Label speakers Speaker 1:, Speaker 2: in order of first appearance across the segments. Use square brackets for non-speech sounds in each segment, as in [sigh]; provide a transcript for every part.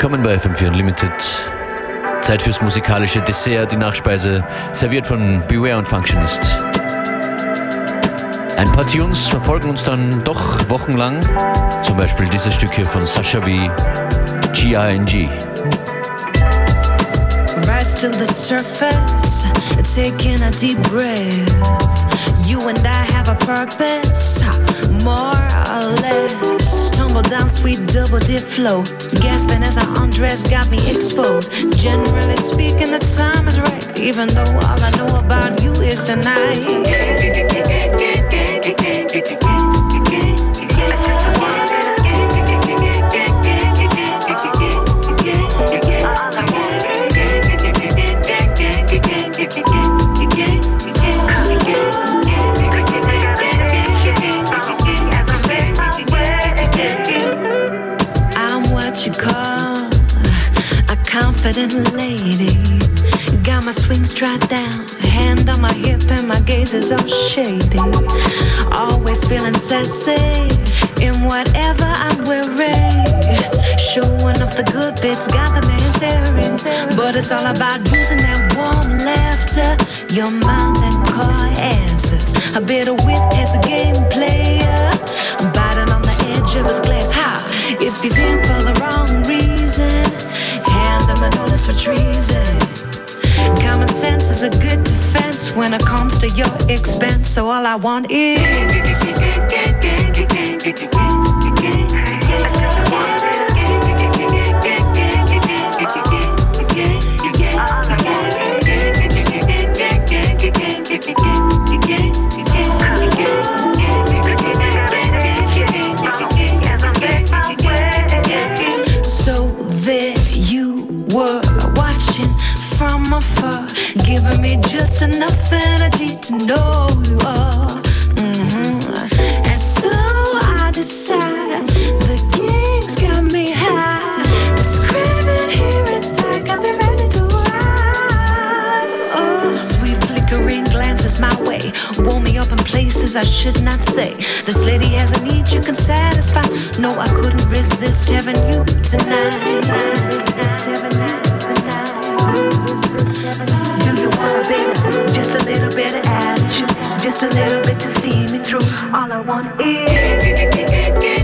Speaker 1: Willkommen bei FM4 Unlimited. Zeit fürs musikalische Dessert, die Nachspeise, serviert von Beware und Functionist. Ein paar Tunes verfolgen uns dann doch wochenlang. Zum Beispiel dieses Stück hier von Sasha V. G-I-N-G.
Speaker 2: Rise to the surface, taking a deep breath. You and I have a purpose, more or less. Tumble down, sweet double dip flow. Gasping as I undress, got me exposed. Generally speaking, the time is right. Even though all I know about you is tonight. Is all shady. Always feeling sassy in whatever I'm wearing. Showing off the good bits, got the man staring. But it's all about using that warm laughter, your mind and car answers. A bit of wit as a game So all I want is. Places I should not say. This lady has a need you can satisfy. No, I couldn't resist having you tonight. Having you tonight baby. Just a little bit of attitude, just a little bit to see me through. All I want is. [laughs]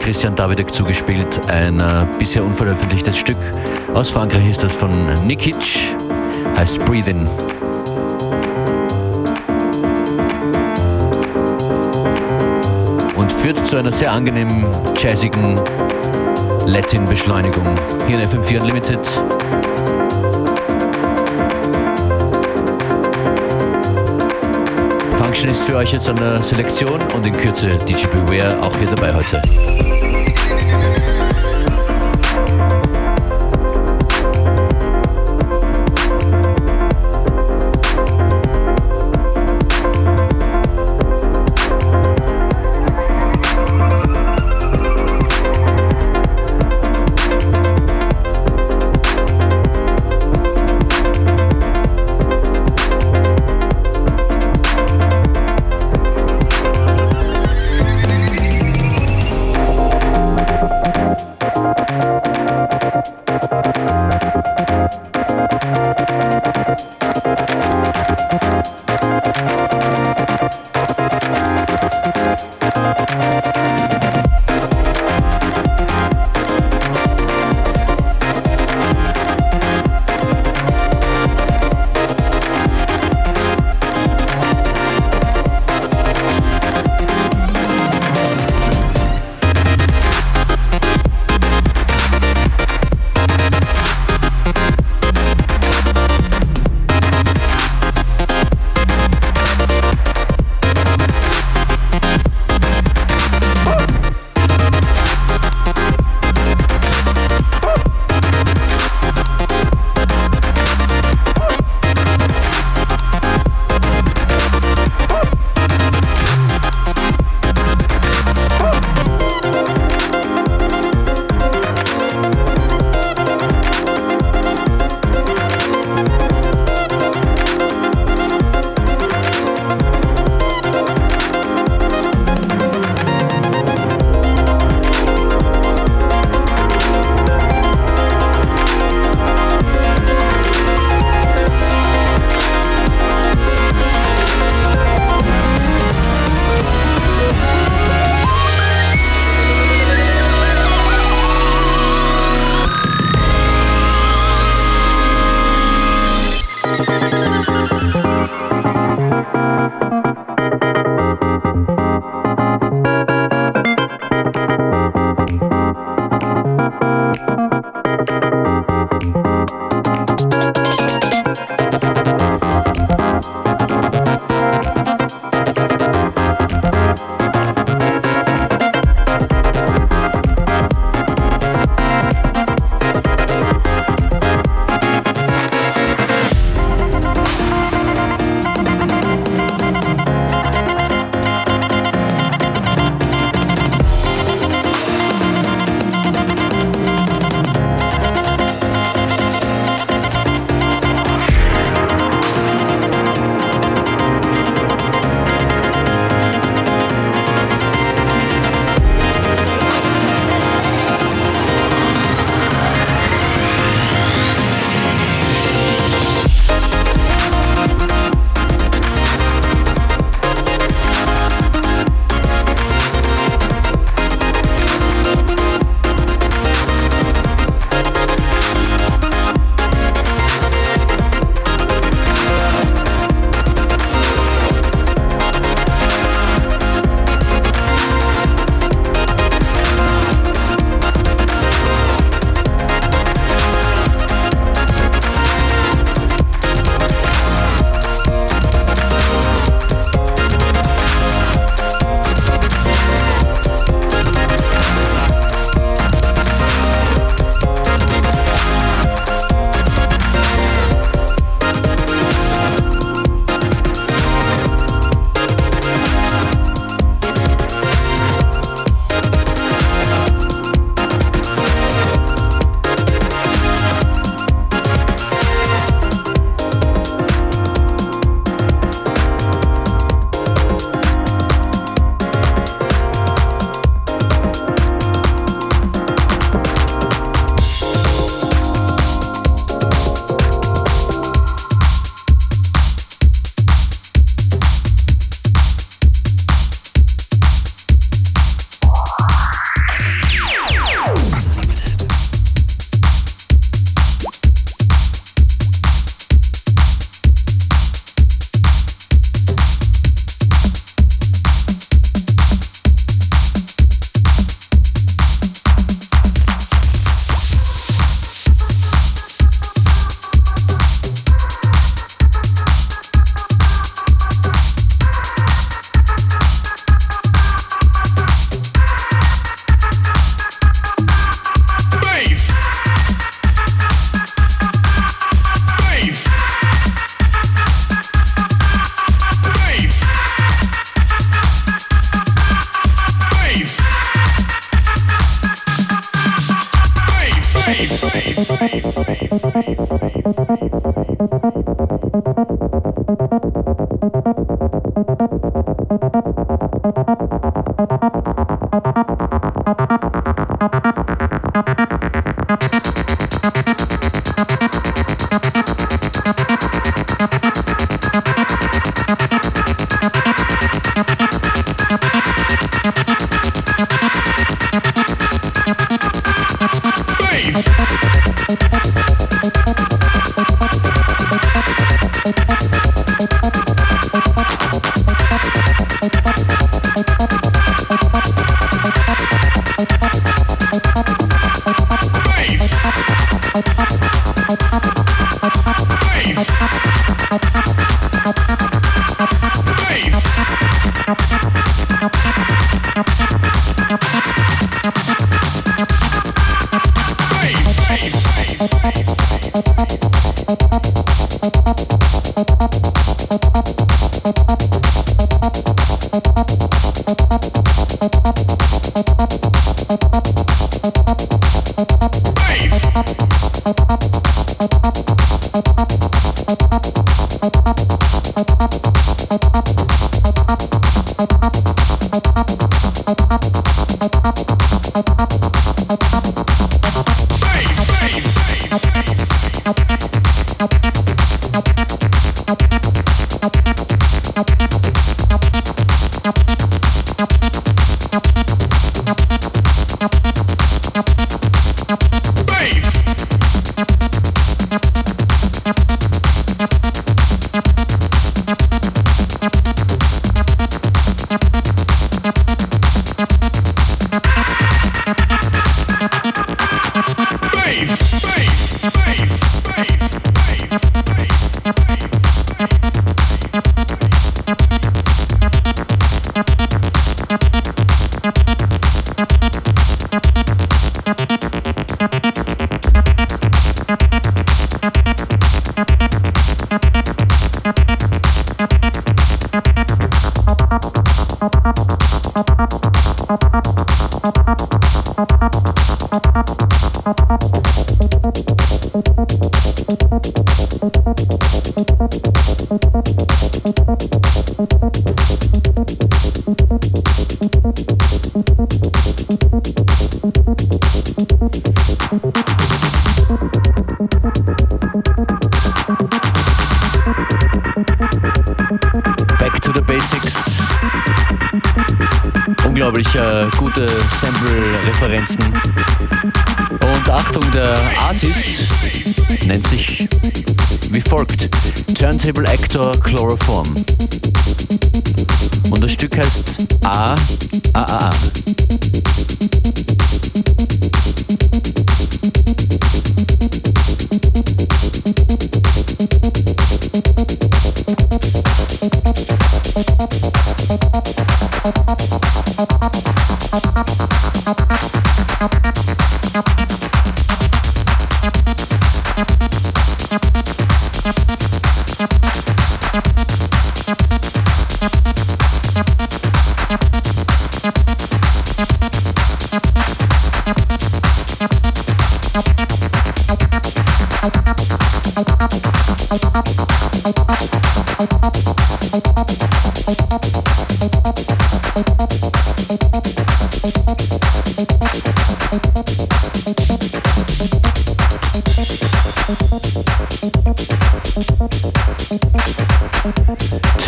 Speaker 1: Christian Davidek zugespielt. Ein äh, bisher unveröffentlichtes Stück aus Frankreich ist das von Nikic, heißt Breathing. Und führt zu einer sehr angenehmen, jazzigen Latin-Beschleunigung. Hier in FM4 Unlimited. Function ist für euch jetzt eine Selektion und in Kürze DJ Beware auch hier dabei heute.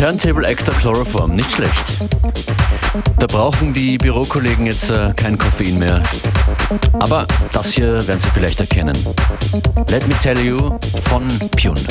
Speaker 1: Turntable Actor Chloroform, nicht schlecht. Da brauchen die Bürokollegen jetzt äh, kein Koffein mehr. Aber das hier werden Sie vielleicht erkennen. Let me tell you von Pune.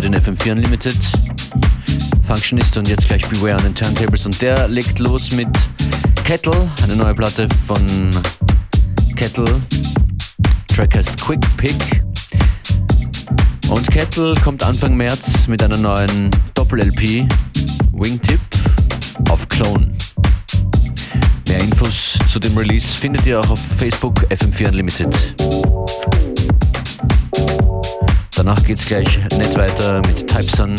Speaker 1: Halbzeit in FM4 Unlimited. Functionist und jetzt gleich Beware an den Turntables und der legt los mit Kettle, eine neue Platte von Kettle. Track heißt Quick Pick. Und Kettle kommt Anfang März mit einer neuen Doppel-LP, Wingtip, auf Clone. Mehr Infos zu dem Release findet ihr auch auf Facebook FM4 Unlimited. Danach geht's gleich nett weiter mit Typeson,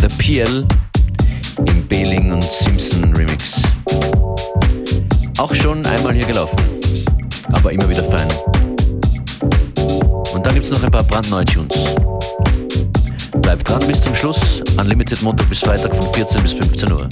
Speaker 1: The PL im Behling und Simpson Remix. Auch schon einmal hier gelaufen, aber immer wieder fein. Und dann gibt's noch ein paar brandneue Tunes. Bleibt dran bis zum Schluss. Unlimited Montag bis Freitag von 14 bis 15 Uhr.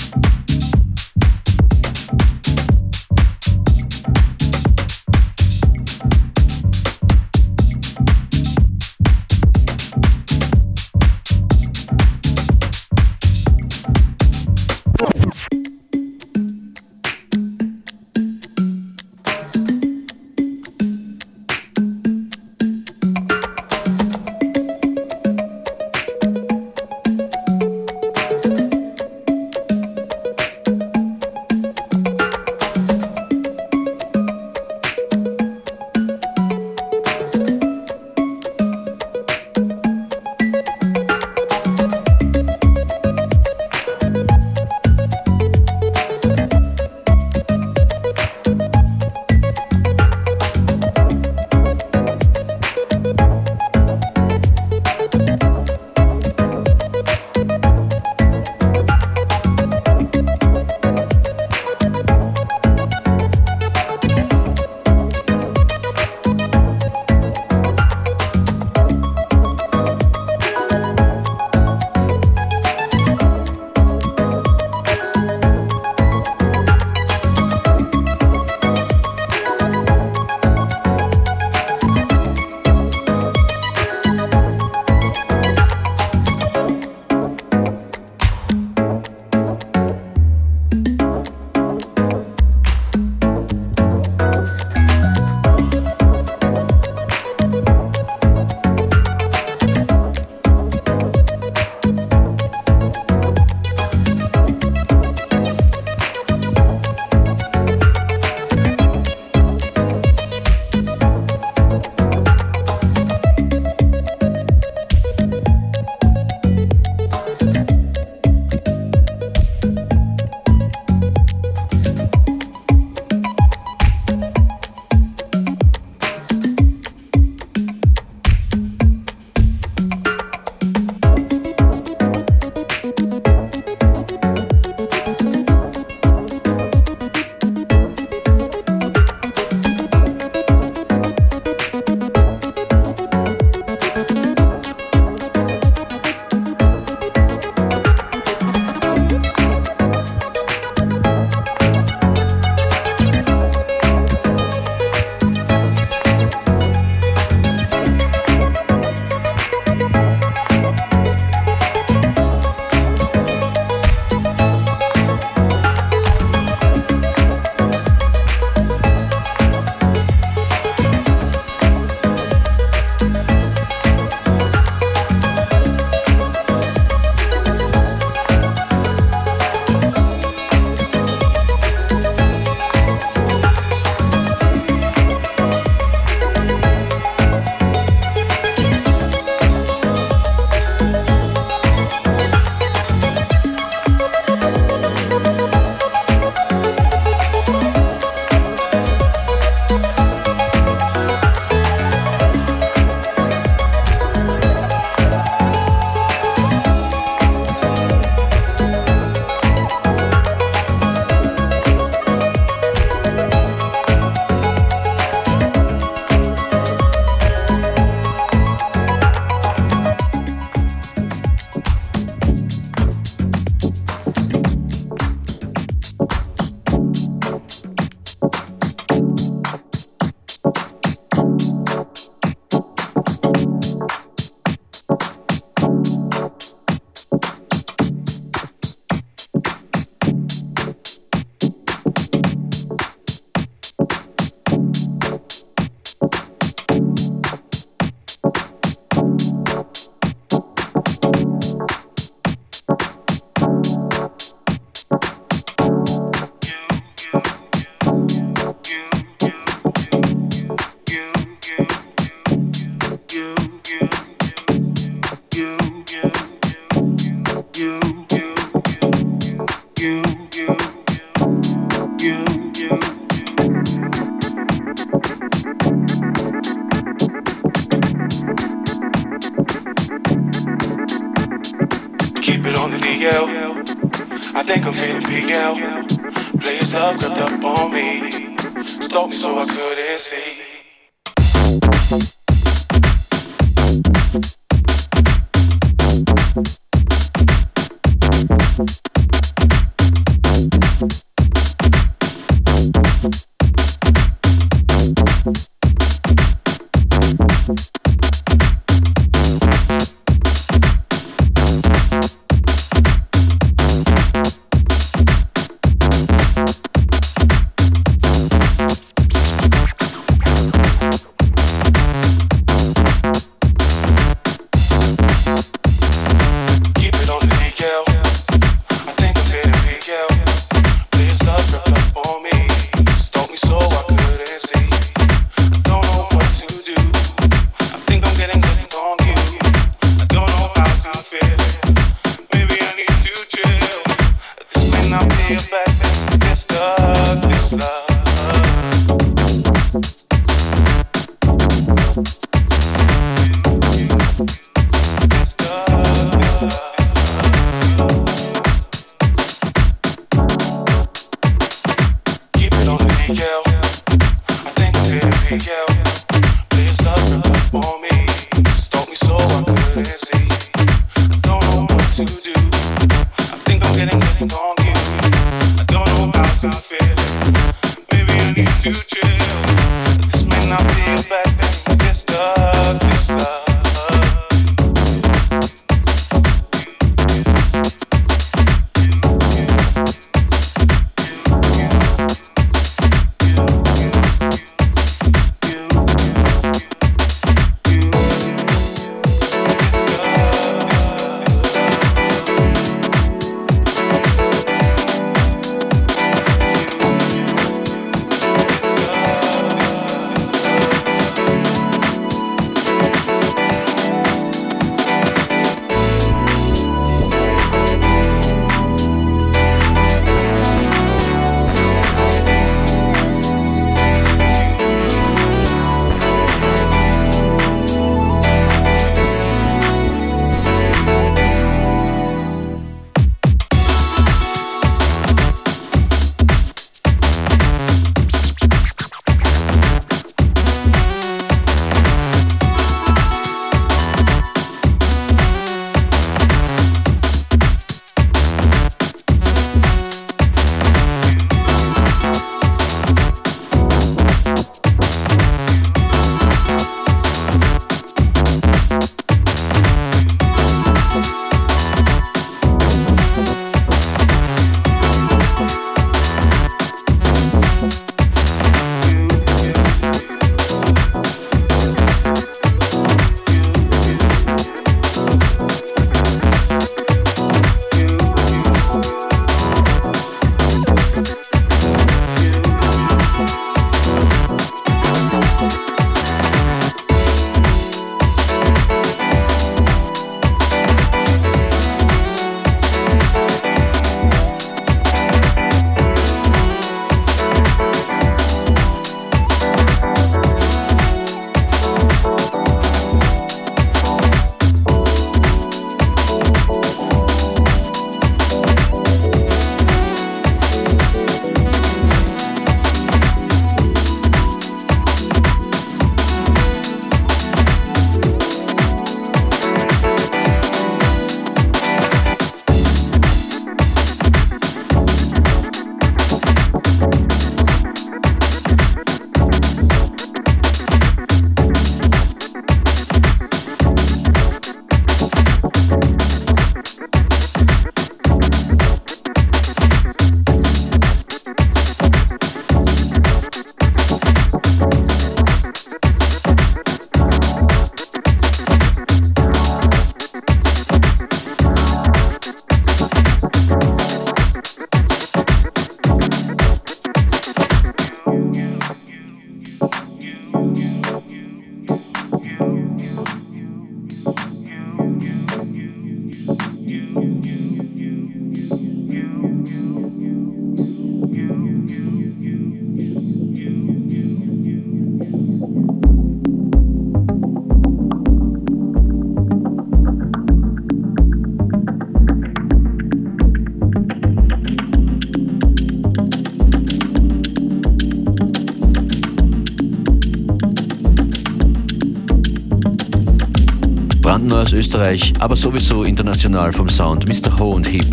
Speaker 1: Österreich, aber sowieso international vom Sound, Mr. Ho und Hip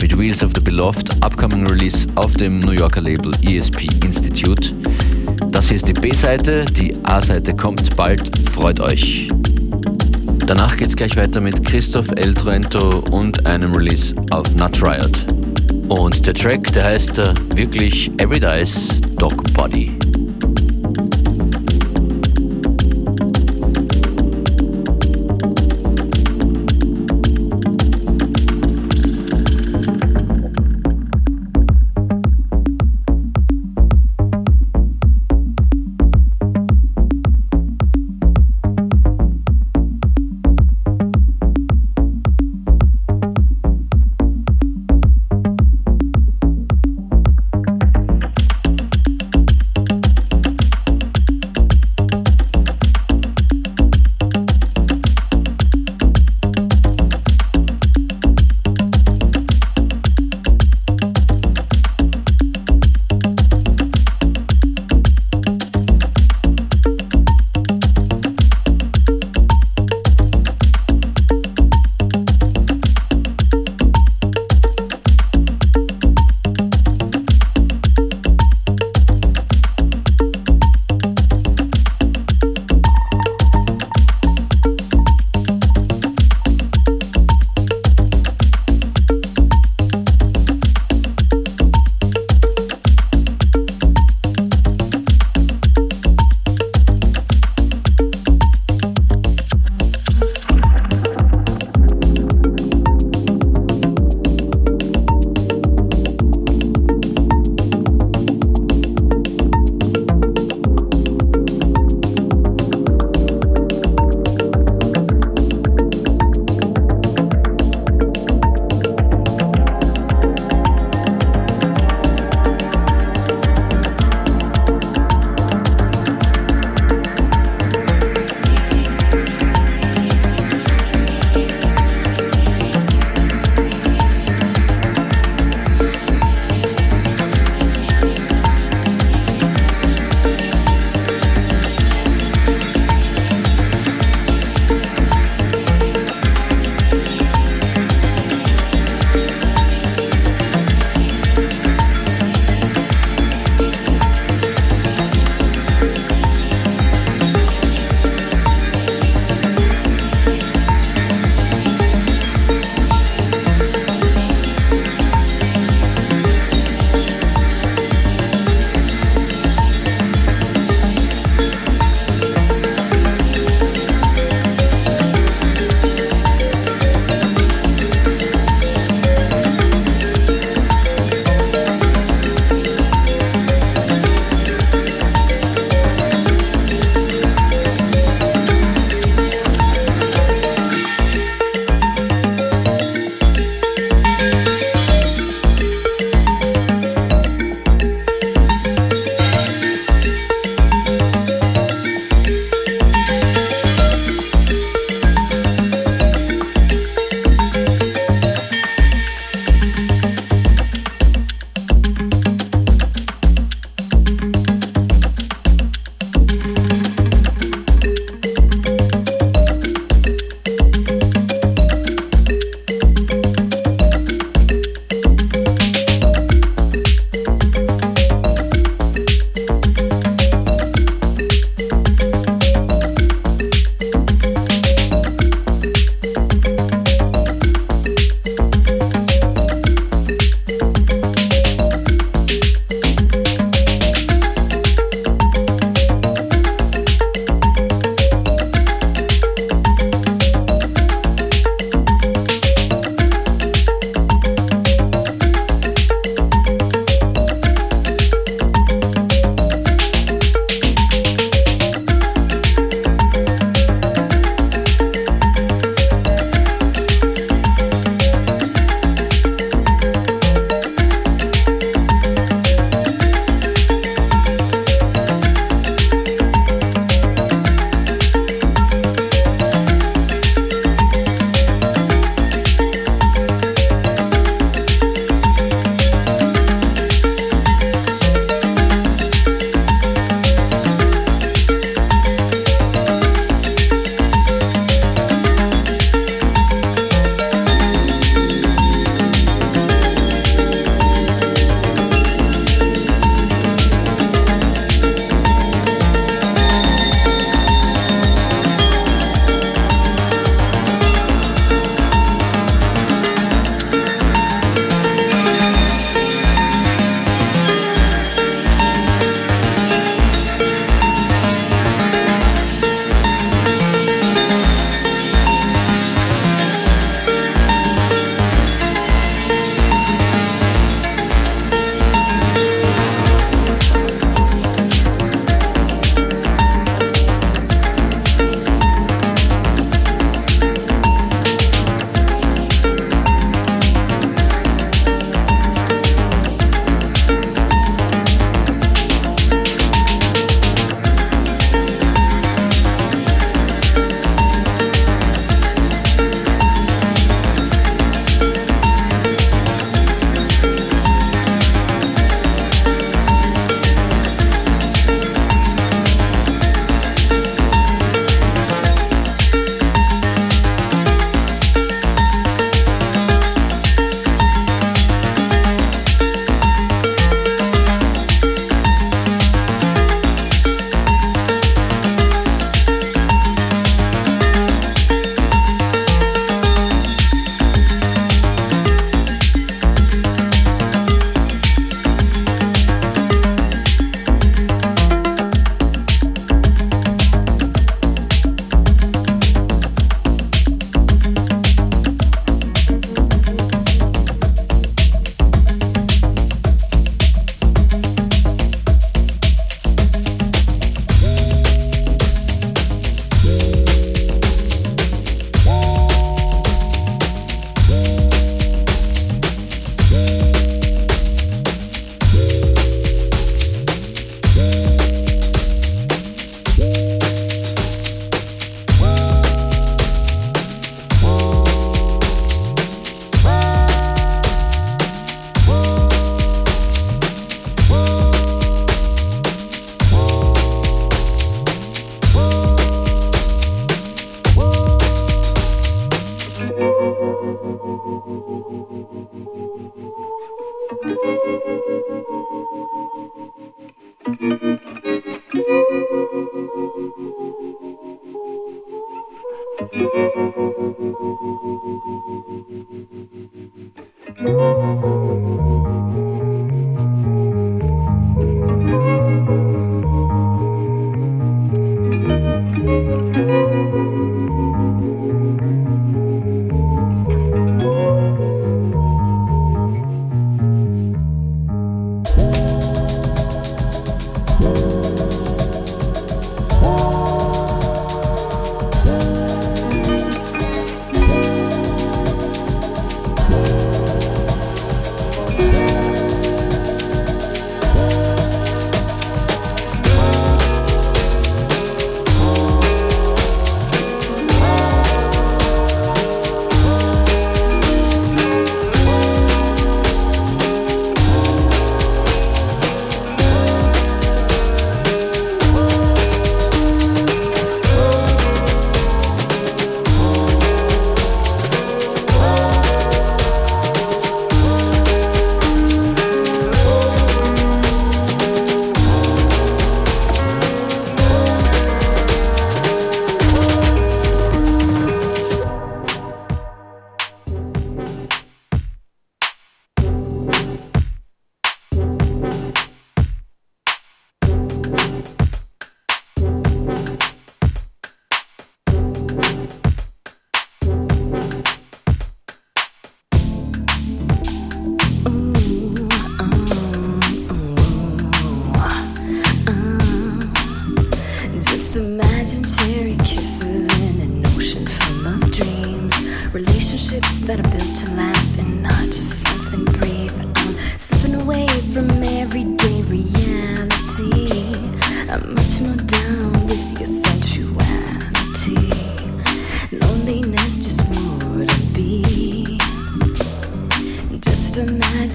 Speaker 1: mit Wheels of the Beloved, upcoming Release auf dem New Yorker Label ESP Institute. Das hier ist die B-Seite, die A-Seite kommt bald, freut euch. Danach geht's gleich weiter mit Christoph El Truento und einem Release auf Nut Riot. Und der Track, der heißt uh, wirklich Every Dice Dog Body.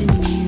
Speaker 3: in you.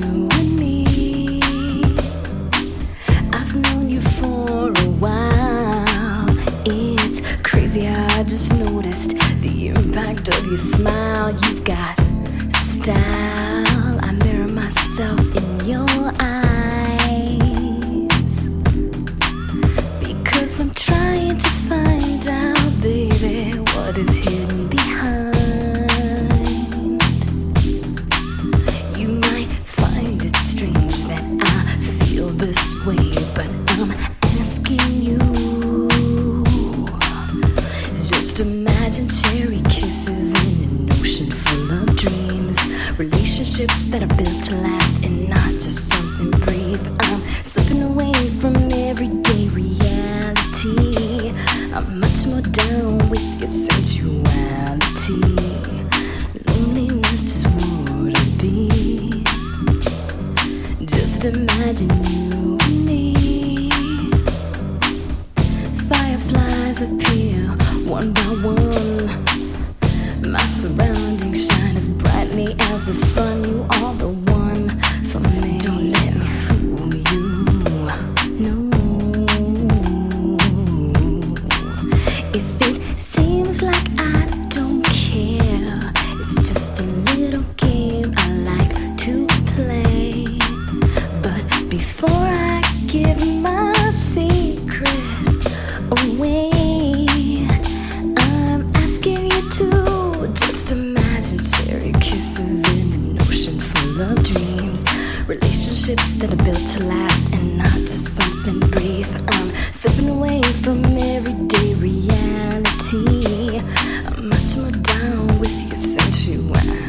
Speaker 3: Relationships that are built to last and not just something brief. I'm slipping away from everyday reality. I'm much more down with your sensuality.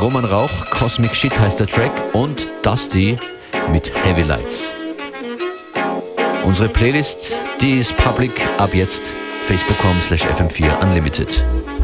Speaker 1: Roman Rauch, Cosmic Shit heißt der Track und Dusty mit Heavy Lights. Unsere Playlist, die ist public ab jetzt facebook.com slash fm4